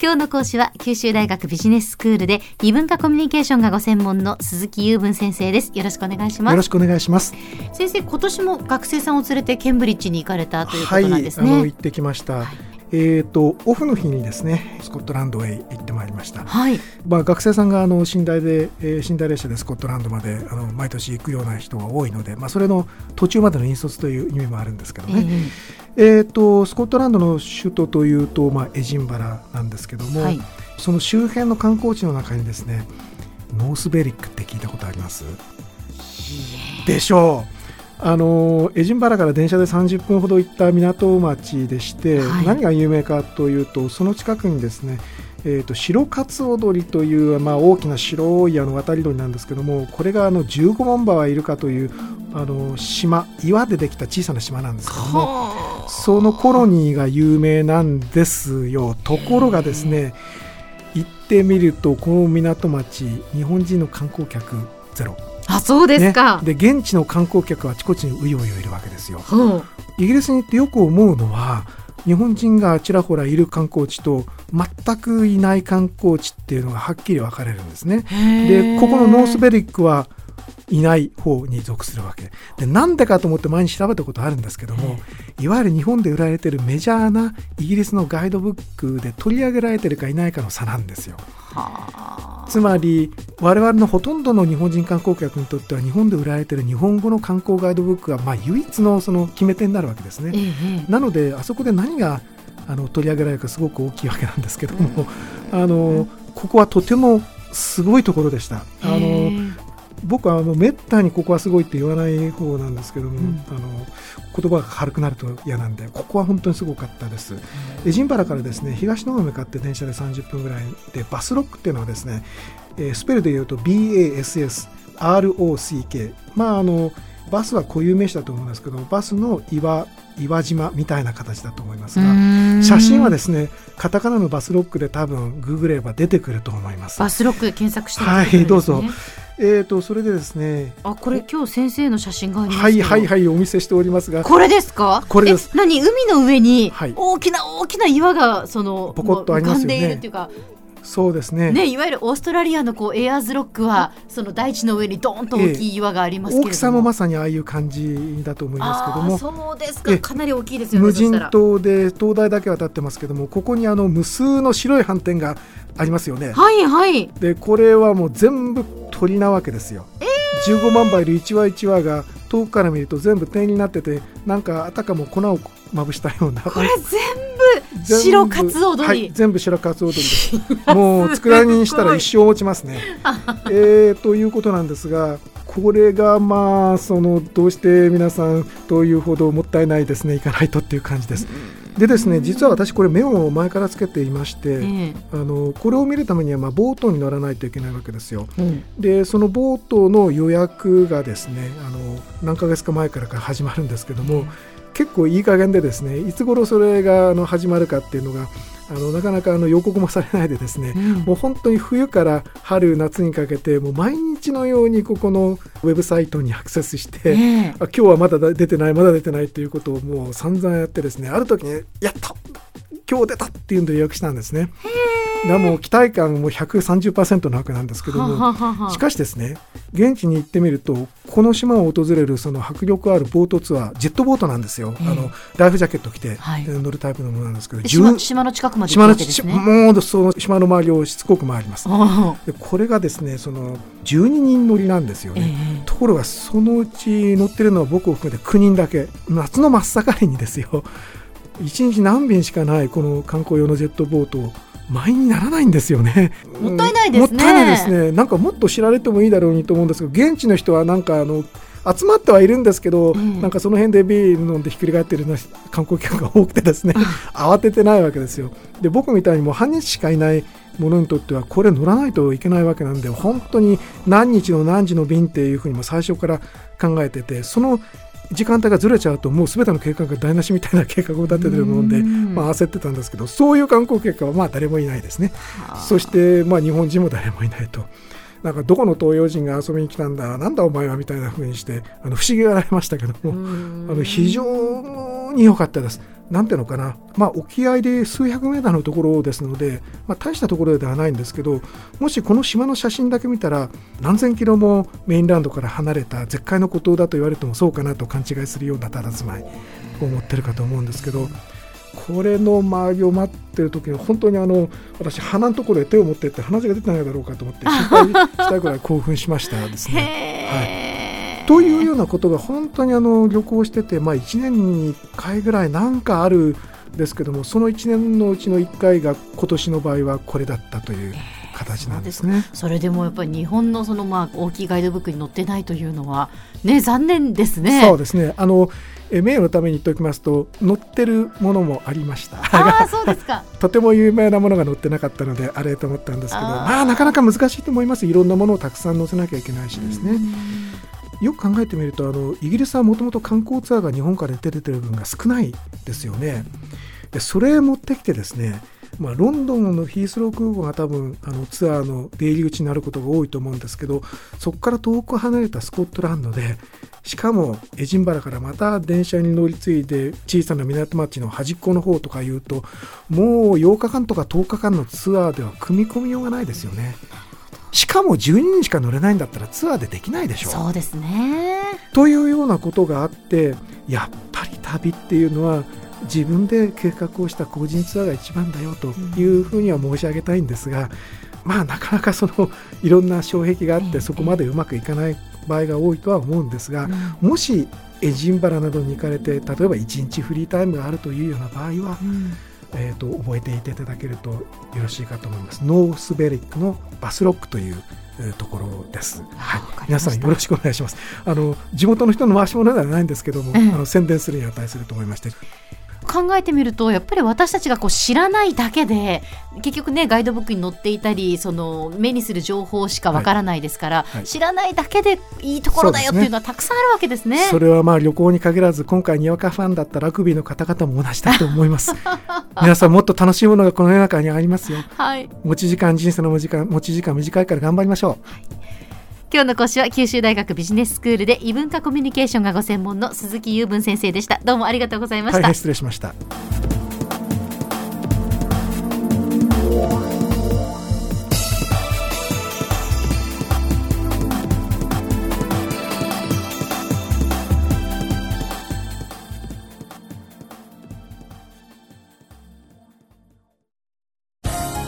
今日の講師は九州大学ビジネススクールで異文化コミュニケーションがご専門の鈴木雄文先生です。よろしくお願いします。よろしくお願いします。先生今年も学生さんを連れてケンブリッジに行かれたということなんですね、はい、行ってきました、はいえーと、オフの日にですねスコットランドへ行ってまいりました、はい。まあ、学生さんがあの寝台で、えー、寝台列車でスコットランドまであの毎年行くような人が多いので、まあ、それの途中までの引率という意味もあるんですけどね、えー、えーとスコットランドの首都というと、まあ、エジンバラなんですけども、はい、その周辺の観光地の中にですねノースベリックって聞いたことあります？でしょうあのエジンバラから電車で30分ほど行った港町でして、はい、何が有名かというとその近くにですねえーと、白勝踊りという、まあ、大きな白いあの渡り鳥なんですけどもこれがあの15万羽はいるかというあの島岩でできた小さな島なんですけどもそのコロニーが有名なんですよ。ところがですね行ってみるとこの港町日本人の観光客ゼロあそうですか、ね、で現地の観光客はあちこちにうようよいるわけですよ。イギリスに行ってよく思うのは日本人がちらほらいる観光地と全くいない観光地っていうのがはっきり分かれるんですね。でここのノースベリックはいない方に属するわけでなんでかと思って前に調べたことあるんですけどもいわゆる日本で売られてるメジャーなイギリスのガイドブックで取り上げられてるかいないかの差なんですよ。つまり我々のほとんどの日本人観光客にとっては日本で売られてる日本語の観光ガイドブックがまあ唯一のその決め手になるわけですね。ええ、なのであそこで何があの取り上げられるかすごく大きいわけなんですけども、うん、あのここはとてもすごいところでした。あの僕はあのめったにここはすごいって言わない方なんですけども、うん、あの言葉が軽くなると嫌なんでここは本当にすごかったです、エジンバラからですね東野向かって電車で30分ぐらいでバスロックっていうのはですね、えー、スペルで言うと BASSROCK まああのバスは固有名詞だと思うんですけどバスの岩岩島みたいな形だと思いますが写真はですねカタカナのバスロックで多分ググれば出てくると思います。バスロック検索して、ね、はいどうぞえーと、それでですねあこれ今日先生の写真がありますはいはいはいお見せしておりますが。これですか？これです。何？海の上に大きな大きな岩がそのポコッとありますよね。っていうか。そうですね。ねいわゆるオーストラリアのこうエアーズロックはその大地の上にドーンと大きい岩がありますけれども、え大きさもまさにああいう感じだと思いますけども。そうですか。かなり大きいですよね無人島で灯台だけは立ってますけどもここにあの無数の白い斑点がありますよね。はいはい。でこれはもう全部鳥なわけですよ、えー、15万羽いる1羽1羽が遠くから見ると全部点になっててなんかあたかも粉をまぶしたような。これ全部白カツ踊り、はい、全部白カツ踊りです。もう佃煮にしたら一生落ちますね。えー、ということなんですがこれがまあそのどうして皆さんというほどもったいないですねいかないとっていう感じです。でですね実は私これ目を前からつけていまして、えあのこれを見るためにはまあボートに乗らないといけないわけですよ。うん、でそのボートの予約がですねあの何ヶ月か前から始まるんですけども、結構いい加減でですねいつ頃それがあの始まるかっていうのがあのなかなかあの予告もされないでですね、うん、もう本当に冬から春夏にかけてもう毎日のようにここのウェブサイトにアクセスして、えー、あ今日はまだ出てないまだ出てないということをもう散々やってですねある時にやった今日出たっていうんで予約したんですね。でも期待感も130%なわけなんですけどもしかしですね現地に行ってみるとこの島を訪れるその迫力あるボートツアージェットボートなんですよ、あのライフジャケット着て、乗るタイプのものなんですけど島島の近くまで島のもうその島の周りをしつこく回ります。でこれがですねその12人乗りなんですよね、えー、ところがそのうち乗ってるのは僕を含めて9人だけ。夏の真っ盛りにですよ。1日何便しかないこの観光用のジェットボートを前にならないんですよね。もったいないですね。もったいないですね。なんかもっと知られてもいいだろうにと思うんですけど、現地の人はなんかあの集まってはいるんですけど、うん、なんかその辺でビール飲んでひっくり返ってる 観光客が多くてですね、慌ててないわけですよ。で僕みたいにもう半日しかいないものにとってはこれ乗らないといけないわけなんで本当に何日の何時の便っていうふうにも最初から考えててその時間帯がずれちゃうともうすべての計画が台無しみたいな計画を立ててるもので、まあ、焦ってたんですけどそういう観光客はまあ誰もいないですねそしてまあ日本人も誰もいないと。なんかどこの東洋人が遊びに来たんだなんだお前はみたいなふうにしてあの不思議がられましたけどもあの非常常に良かったです。なんていうのかな、まあ、沖合で数百メーターのところですので、まあ、大したところではないんですけどもしこの島の写真だけ見たら何千キロもメインランドから離れた絶海の孤島だと言われてもそうかなと勘違いするような佇まいを持ってるかと思うんですけどこれの周りを待ってる時に本当にあの私鼻のところで手を持ってって鼻血が出てないだろうかと思って心配したいぐらい興奮しましたですね。はい、というようなことが本当にあの旅行してて、まあ、1年に1回ぐらいなんかあるんですけどもその1年のうちの1回が今年の場合はこれだったという。形なんですね。それでもやっぱり日本のそのまあ大きいガイドブックに載ってないというのはね残念ですね。そうですね。あのえ名誉のために言っておきますと載ってるものもありました。あそうですか。とても有名なものが載ってなかったのであれと思ったんですけどまあなかなか難しいと思います。いろんなものをたくさん載せなきゃいけないしですね。よく考えてみるとあのイギリスはもともと観光ツアーが日本から出てる分が少ないですよね。でそれ持ってきてですねまあ、ロンドンのヒースロー空港が多分あのツアーの出入り口になることが多いと思うんですけどそこから遠く離れたスコットランドでしかもエジンバラからまた電車に乗り継いで小さな港町の端っこの方とかいうともう8日間とか10日間のツアーでは組み込みようがないですよね。しかも12人しか乗れないんだったらツアーでできないでしょ。う。そうですね。というようなことがあってやっぱり旅っていうのは自分で計画をした個人ツアーが一番だよというふうには申し上げたいんですが、まあなかなかそのいろんな障壁があってそこまでうまくいかない場合が多いとは思うんですが、もしエジンバラなどに行かれて例えば1日フリータイムがあるというような場合は、えーと、覚えていていただけるとよろしいかと思います。ノースベリックのバスロックというところです。はい、皆さんよろしくお願いします。あの地元の人の回し物ではないんですけども、あの宣伝するに値すると思いまして。考えてみるとやっぱり私たちがこう知らないだけで結局ねガイドブックに載っていたりその目にする情報しかわからないですから、はいはい、知らないだけでいいところだよっていうのはたくさんあるわけですね。そ、ね、れはまあ旅行に限らず今回にわかファンだったラグビーの方々も同じだと思います。皆さんもっと楽しいものがこの世の中にありますよ。はい、持ち時間人生の持ち時間持ち時間短いから頑張りましょう。はい今日の講師は九州大学ビジネススクールで異文化コミュニケーションがご専門の鈴木雄文先生でした。どうもありがとうございました、はい、失礼しました。